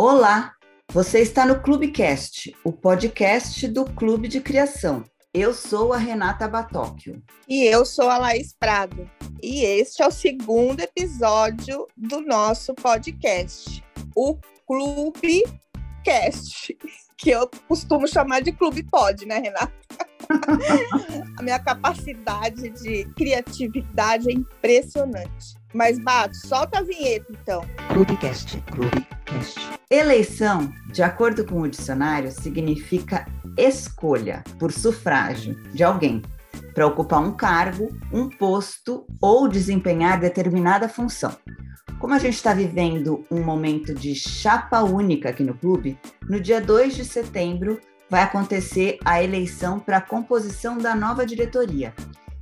Olá, você está no Clubecast, o podcast do Clube de Criação. Eu sou a Renata Batóquio. E eu sou a Laís Prado. E este é o segundo episódio do nosso podcast, o Clubecast, que eu costumo chamar de Clube Pod, né, Renata? a minha capacidade de criatividade é impressionante. Mas, Bato, solta a vinheta, então. Clubecast, Clubecast. Eleição, de acordo com o dicionário, significa escolha por sufrágio de alguém para ocupar um cargo, um posto ou desempenhar determinada função. Como a gente está vivendo um momento de chapa única aqui no clube, no dia 2 de setembro vai acontecer a eleição para a composição da nova diretoria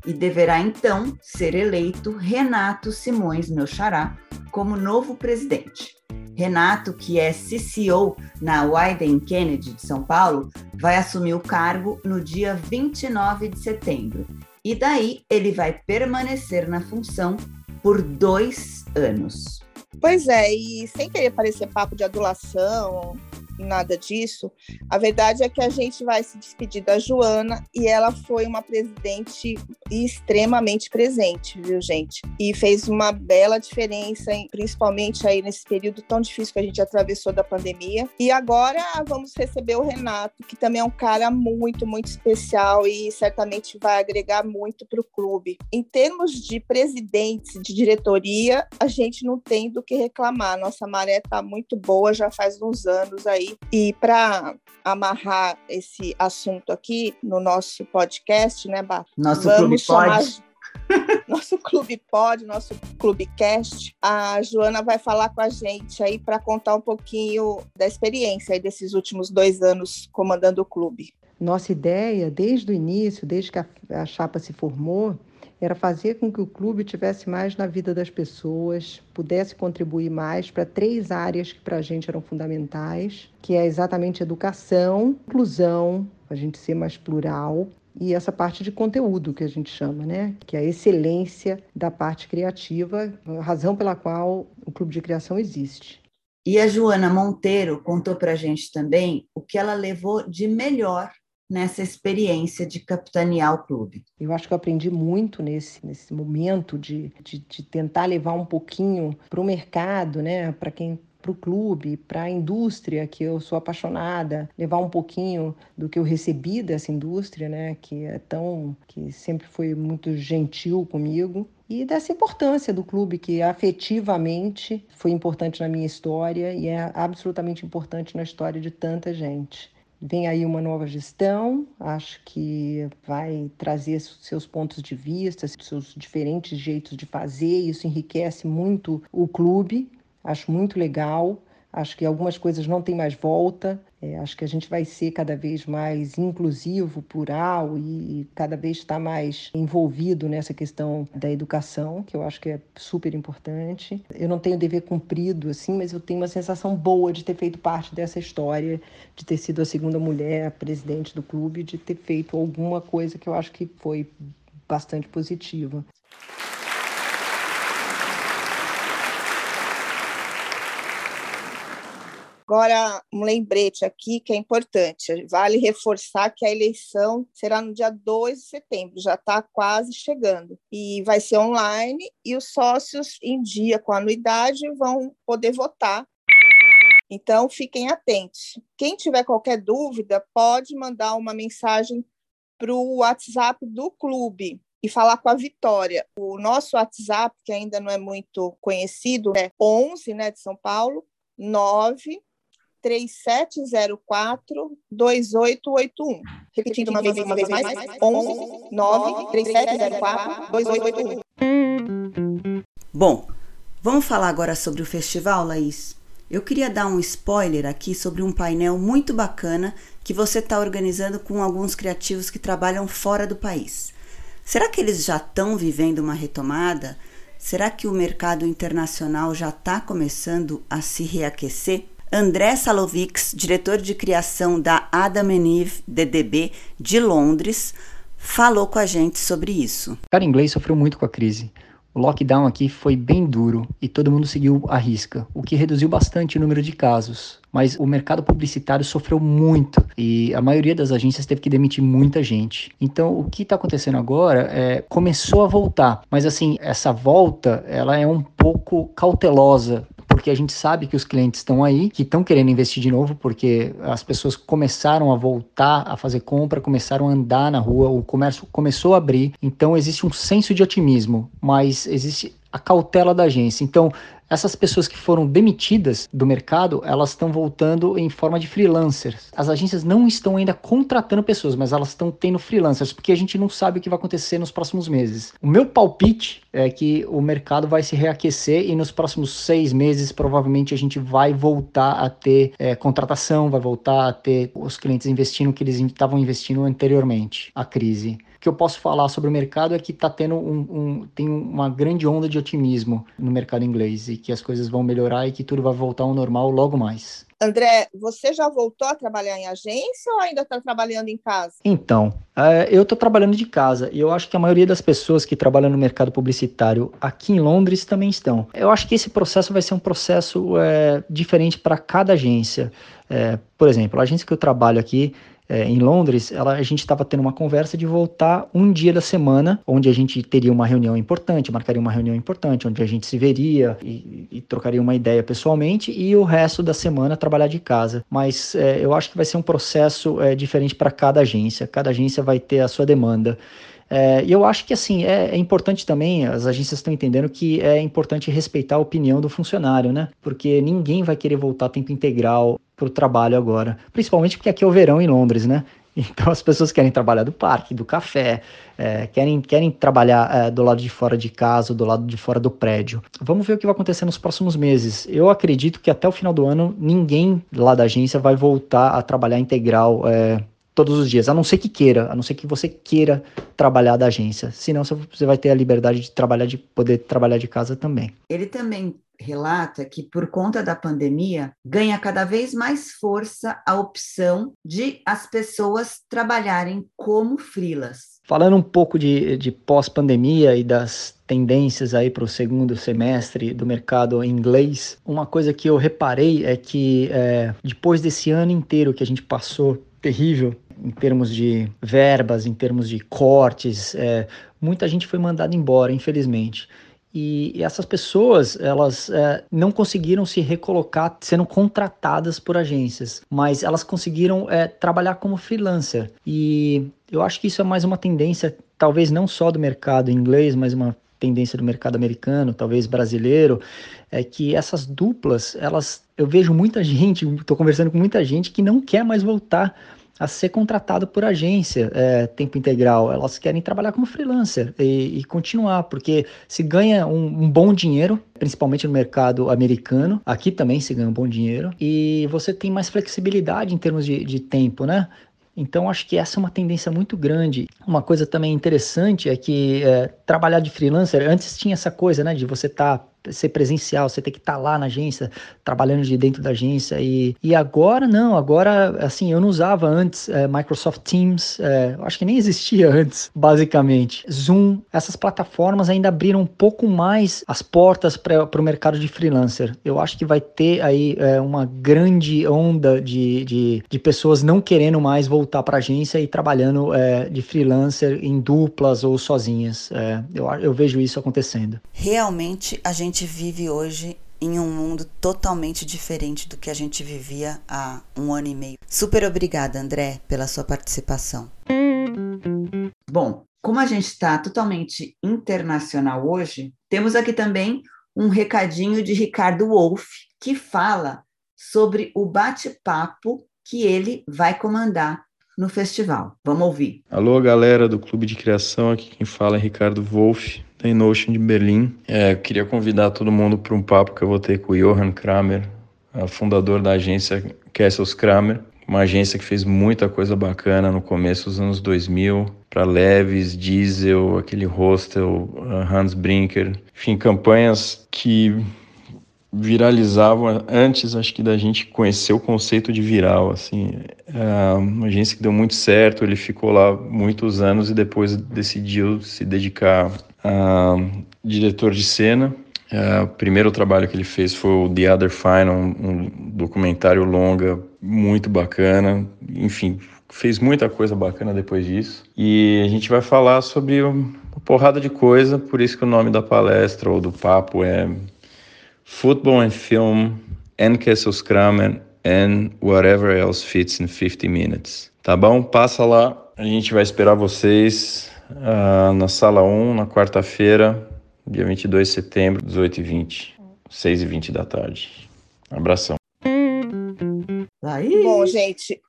e deverá então ser eleito Renato Simões, meu xará, como novo presidente. Renato, que é CCO na Wyden Kennedy de São Paulo, vai assumir o cargo no dia 29 de setembro. E daí ele vai permanecer na função por dois anos. Pois é, e sem querer parecer papo de adulação, nada disso. A verdade é que a gente vai se despedir da Joana e ela foi uma presidente extremamente presente, viu, gente? E fez uma bela diferença, principalmente aí nesse período tão difícil que a gente atravessou da pandemia. E agora vamos receber o Renato, que também é um cara muito, muito especial e certamente vai agregar muito para o clube. Em termos de presidentes, de diretoria, a gente não tem do que reclamar. Nossa maré está muito boa, já faz uns anos aí e para amarrar esse assunto aqui no nosso podcast, né, Bá? Nosso Vamos clube chamar... pode. nosso clube pode, nosso clubecast. A Joana vai falar com a gente aí para contar um pouquinho da experiência aí desses últimos dois anos comandando o clube. Nossa ideia, desde o início, desde que a, a chapa se formou, era fazer com que o clube tivesse mais na vida das pessoas, pudesse contribuir mais para três áreas que para a gente eram fundamentais, que é exatamente educação, inclusão, a gente ser mais plural e essa parte de conteúdo que a gente chama, né? Que é a excelência da parte criativa, a razão pela qual o clube de criação existe. E a Joana Monteiro contou para a gente também o que ela levou de melhor nessa experiência de capitanear o clube? Eu acho que eu aprendi muito nesse, nesse momento de, de, de tentar levar um pouquinho para o mercado, né? Para quem para o clube, para a indústria, que eu sou apaixonada, levar um pouquinho do que eu recebi dessa indústria, né, que é tão, que sempre foi muito gentil comigo, e dessa importância do clube, que afetivamente foi importante na minha história e é absolutamente importante na história de tanta gente. Vem aí uma nova gestão, acho que vai trazer seus pontos de vista, seus diferentes jeitos de fazer, isso enriquece muito o clube, acho muito legal. Acho que algumas coisas não têm mais volta. É, acho que a gente vai ser cada vez mais inclusivo, plural e cada vez estar mais envolvido nessa questão da educação, que eu acho que é super importante. Eu não tenho dever cumprido, assim, mas eu tenho uma sensação boa de ter feito parte dessa história, de ter sido a segunda mulher presidente do clube, de ter feito alguma coisa que eu acho que foi bastante positiva. Agora, um lembrete aqui que é importante: vale reforçar que a eleição será no dia 2 de setembro, já está quase chegando, e vai ser online, e os sócios em dia com anuidade vão poder votar. Então, fiquem atentos. Quem tiver qualquer dúvida, pode mandar uma mensagem para o WhatsApp do clube, e falar com a Vitória. O nosso WhatsApp, que ainda não é muito conhecido, é 11, né, de São Paulo, 9 3704 2881. Repetindo uma vez, uma vez mais, 11 9 3704 2881. Bom, vamos falar agora sobre o festival, Laís? Eu queria dar um spoiler aqui sobre um painel muito bacana que você está organizando com alguns criativos que trabalham fora do país. Será que eles já estão vivendo uma retomada? Será que o mercado internacional já está começando a se reaquecer? André Salovics, diretor de criação da Adam Eve DDB de Londres, falou com a gente sobre isso. O cara inglês sofreu muito com a crise. O lockdown aqui foi bem duro e todo mundo seguiu a risca, o que reduziu bastante o número de casos. Mas o mercado publicitário sofreu muito e a maioria das agências teve que demitir muita gente. Então, o que está acontecendo agora é começou a voltar, mas assim essa volta ela é um pouco cautelosa porque a gente sabe que os clientes estão aí, que estão querendo investir de novo, porque as pessoas começaram a voltar a fazer compra, começaram a andar na rua, o comércio começou a abrir, então existe um senso de otimismo, mas existe a cautela da agência. Então, essas pessoas que foram demitidas do mercado, elas estão voltando em forma de freelancers. As agências não estão ainda contratando pessoas, mas elas estão tendo freelancers, porque a gente não sabe o que vai acontecer nos próximos meses. O meu palpite é que o mercado vai se reaquecer e nos próximos seis meses, provavelmente, a gente vai voltar a ter é, contratação, vai voltar a ter os clientes investindo o que eles estavam investindo anteriormente à crise que eu posso falar sobre o mercado é que está tendo um, um, tem uma grande onda de otimismo no mercado inglês e que as coisas vão melhorar e que tudo vai voltar ao normal logo mais. André, você já voltou a trabalhar em agência ou ainda está trabalhando em casa? Então, é, eu estou trabalhando de casa e eu acho que a maioria das pessoas que trabalham no mercado publicitário aqui em Londres também estão. Eu acho que esse processo vai ser um processo é, diferente para cada agência. É, por exemplo, a agência que eu trabalho aqui, é, em Londres, ela, a gente estava tendo uma conversa de voltar um dia da semana, onde a gente teria uma reunião importante, marcaria uma reunião importante, onde a gente se veria e, e trocaria uma ideia pessoalmente, e o resto da semana trabalhar de casa. Mas é, eu acho que vai ser um processo é, diferente para cada agência, cada agência vai ter a sua demanda. É, e eu acho que assim é, é, importante também, as agências estão entendendo que é importante respeitar a opinião do funcionário, né? Porque ninguém vai querer voltar tempo integral para o trabalho agora, principalmente porque aqui é o verão em Londres, né? Então as pessoas querem trabalhar do parque, do café, é, querem, querem trabalhar é, do lado de fora de casa, do lado de fora do prédio. Vamos ver o que vai acontecer nos próximos meses. Eu acredito que até o final do ano ninguém lá da agência vai voltar a trabalhar integral é, todos os dias, a não ser que queira, a não ser que você queira trabalhar da agência. Senão você vai ter a liberdade de trabalhar, de poder trabalhar de casa também. Ele também relata que, por conta da pandemia, ganha cada vez mais força a opção de as pessoas trabalharem como frilas. Falando um pouco de, de pós-pandemia e das tendências aí para o segundo semestre do mercado inglês, uma coisa que eu reparei é que é, depois desse ano inteiro que a gente passou terrível em termos de verbas, em termos de cortes, é, muita gente foi mandada embora, infelizmente. E, essas pessoas, elas é, não conseguiram se recolocar sendo contratadas por agências, mas elas conseguiram é, trabalhar como freelancer. E eu acho que isso é mais uma tendência, talvez não só do mercado inglês, mas uma tendência do mercado americano, talvez brasileiro, é que essas duplas, elas, eu vejo muita gente, estou conversando com muita gente que não quer mais voltar a ser contratado por agência é, tempo integral. Elas querem trabalhar como freelancer e, e continuar, porque se ganha um, um, bom dinheiro, principalmente no mercado americano, aqui também se ganha um bom dinheiro, e você tem mais flexibilidade em termos de, de tempo, né? Então, acho que essa é uma tendência muito grande. Uma coisa também interessante é que é, trabalhar de freelancer, antes tinha essa coisa, né, de você estar tá ser presencial, você tem que estar tá lá na agência, trabalhando de dentro da agência. E, e agora não, agora, assim, eu não usava antes é, Microsoft Teams, é, acho que nem existia antes, basicamente. Zoom, essas plataformas ainda abriram um pouco mais as portas para o mercado de freelancer. Eu acho que vai ter aí é, uma grande onda de, de, de, pessoas não querendo mais voltar para a agência e trabalhando de freelancer em duplas ou sozinhas. Eu, eu vejo isso acontecendo. Realmente, a gente gente vive hoje em um mundo totalmente diferente do que a gente vivia há um ano e meio. Super obrigada, André, pela sua participação. Bom, como a gente está totalmente internacional hoje, temos aqui também um recadinho de Ricardo Wolff, que fala sobre o bate-papo que ele vai comandar no festival. Vamos ouvir. Alô, galera do Clube de Criação, aqui quem fala é Ricardo Wolff da Inotion de Berlim. É, eu queria convidar todo mundo para um papo que eu vou ter com o Johan Kramer, fundador da agência Kessels Kramer, uma agência que fez muita coisa bacana no começo dos anos 2000, para Leves, Diesel, aquele hostel, Hans Brinker, enfim, campanhas que viralizavam antes, acho que da gente conhecer o conceito de viral, assim, é uma agência que deu muito certo, ele ficou lá muitos anos e depois decidiu se dedicar diretor de cena. Uh, o primeiro trabalho que ele fez foi o The Other Final, um, um documentário longa muito bacana. Enfim, fez muita coisa bacana depois disso. E a gente vai falar sobre uma porrada de coisa, por isso que o nome da palestra ou do papo é Football and Film and Kessels Kramer and whatever else fits in 50 minutes. Tá bom? Passa lá, a gente vai esperar vocês uh, na sala 1, na quarta-feira, dia 22 de setembro, 18h20, 6h20 da tarde. Abração. Aí. Bom, gente,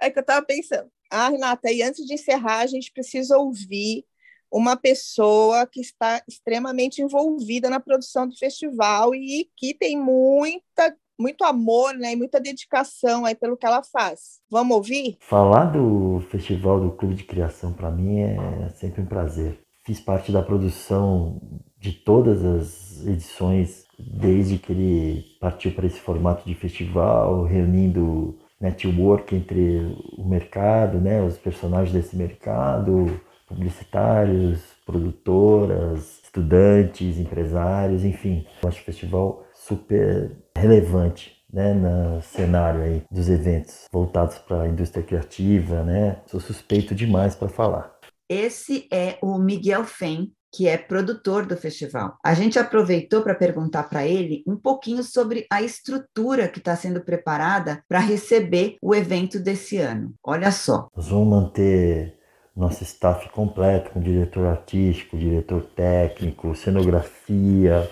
é que eu estava pensando. Ah, Renata, e antes de encerrar, a gente precisa ouvir uma pessoa que está extremamente envolvida na produção do festival e que tem muita muito amor né, e muita dedicação aí pelo que ela faz. Vamos ouvir? Falar do Festival do Clube de Criação para mim é sempre um prazer. Fiz parte da produção de todas as edições desde que ele partiu para esse formato de festival, reunindo network entre o mercado, né, os personagens desse mercado, publicitários, produtoras, estudantes, empresários, enfim. Eu acho o festival super relevante né, no cenário aí dos eventos voltados para a indústria criativa, né? Sou suspeito demais para falar. Esse é o Miguel Fen, que é produtor do festival. A gente aproveitou para perguntar para ele um pouquinho sobre a estrutura que está sendo preparada para receber o evento desse ano. Olha só. Nós vamos manter nosso staff completo, com diretor artístico, diretor técnico, cenografia,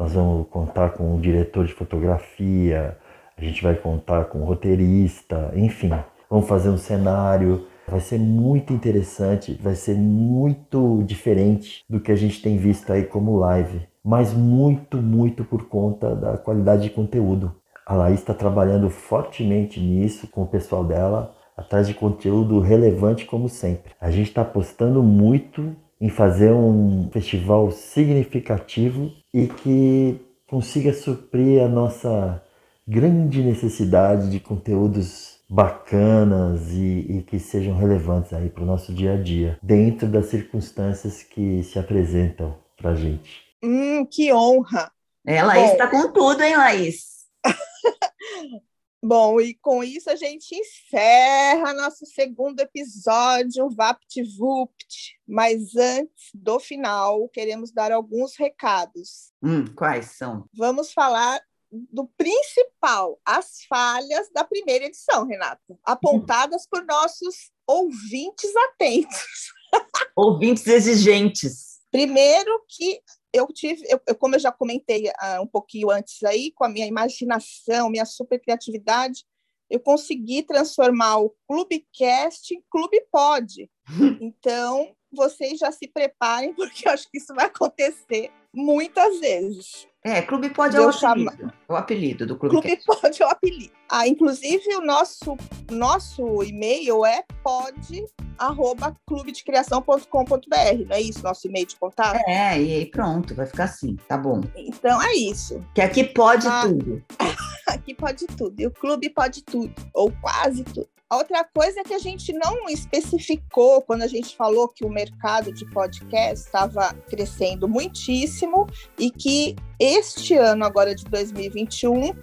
nós vamos contar com um diretor de fotografia, a gente vai contar com um roteirista, enfim, vamos fazer um cenário. Vai ser muito interessante, vai ser muito diferente do que a gente tem visto aí como live, mas muito, muito por conta da qualidade de conteúdo. A Laís está trabalhando fortemente nisso com o pessoal dela, atrás de conteúdo relevante como sempre. A gente está apostando muito em fazer um festival significativo e que consiga suprir a nossa grande necessidade de conteúdos bacanas e, e que sejam relevantes aí para o nosso dia a dia, dentro das circunstâncias que se apresentam para a gente. Hum, que honra! É, Laís está com tudo, hein, Laís? Bom, e com isso a gente encerra nosso segundo episódio, VaptVupt. Mas antes do final, queremos dar alguns recados. Hum, quais são? Vamos falar do principal, as falhas da primeira edição, Renata, apontadas por nossos ouvintes atentos. ouvintes exigentes. Primeiro que eu tive, eu, eu, como eu já comentei uh, um pouquinho antes aí, com a minha imaginação, minha super criatividade, eu consegui transformar o Clubecast em Clube Pod. Então, vocês já se preparem, porque eu acho que isso vai acontecer muitas vezes. É, Clube Pod é o apelido, é o apelido do Clube Clube Pod é o apelido. Ah, inclusive, o nosso, nosso e-mail é pod arroba clubedecriação.com.br, não é isso nosso e-mail de contato? É, e aí pronto, vai ficar assim, tá bom. Então é isso. Que aqui pode ah, tudo. aqui pode tudo, e o clube pode tudo, ou quase tudo. A outra coisa é que a gente não especificou quando a gente falou que o mercado de podcast estava crescendo muitíssimo e que este ano, agora de 2021,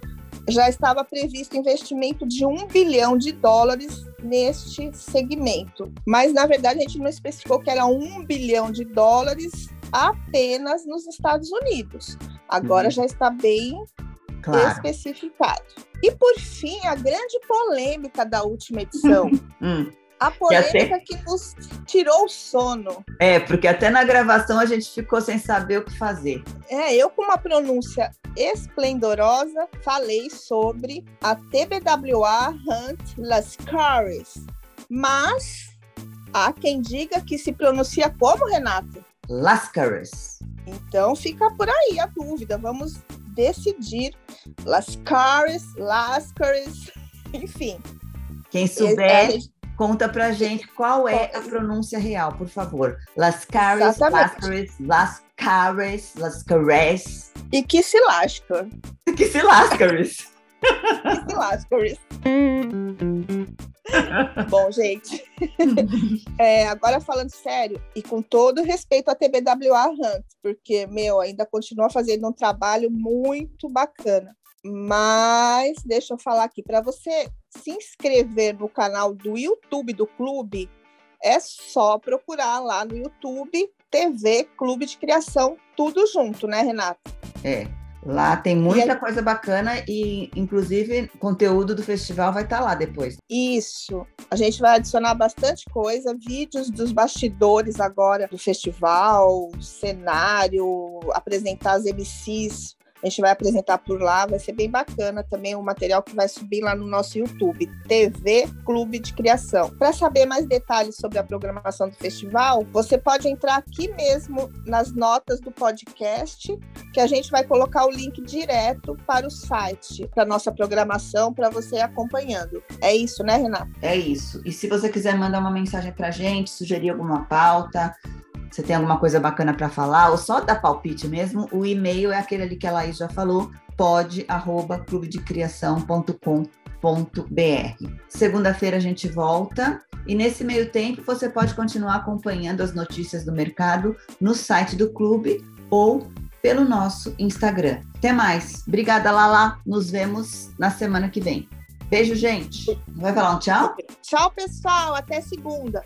já estava previsto investimento de um bilhão de dólares neste segmento. Mas, na verdade, a gente não especificou que era um bilhão de dólares apenas nos Estados Unidos. Agora uhum. já está bem claro. especificado. E por fim, a grande polêmica da última edição. hum. A polêmica até... que nos tirou o sono. É, porque até na gravação a gente ficou sem saber o que fazer. É, eu com uma pronúncia esplendorosa falei sobre a TBWA Hunt Lascaris. Mas há quem diga que se pronuncia como, Renato? Lascaris. Então fica por aí a dúvida. Vamos decidir Lascaris, Lascaris, enfim. Quem souber, gente... conta pra gente qual é a pronúncia real, por favor. Lascaris, Lascaris, Lascaris, Lascaris. E que se lasca. que se lascaris. que se lascaris. Bom, gente, é, agora falando sério, e com todo respeito à TBWA Hunt, porque, meu, ainda continua fazendo um trabalho muito bacana. Mas deixa eu falar aqui, para você se inscrever no canal do YouTube do clube, é só procurar lá no YouTube TV Clube de Criação, tudo junto, né, Renata? É. Lá tem muita aí... coisa bacana e, inclusive, conteúdo do festival vai estar tá lá depois. Isso. A gente vai adicionar bastante coisa, vídeos dos bastidores agora do festival, cenário, apresentar as MCs a gente vai apresentar por lá, vai ser bem bacana também o material que vai subir lá no nosso YouTube, TV Clube de Criação. Para saber mais detalhes sobre a programação do festival, você pode entrar aqui mesmo nas notas do podcast, que a gente vai colocar o link direto para o site, para nossa programação, para você ir acompanhando. É isso, né, Renata? É isso. E se você quiser mandar uma mensagem para a gente, sugerir alguma pauta, você tem alguma coisa bacana para falar, ou só dar palpite mesmo, o e-mail é aquele ali que a Laís já falou, pod@clubedecriação.com.br. Segunda-feira a gente volta e nesse meio tempo você pode continuar acompanhando as notícias do mercado no site do clube ou pelo nosso Instagram. Até mais. Obrigada, Lala. Nos vemos na semana que vem. Beijo, gente. Vai falar um tchau? Tchau, pessoal. Até segunda.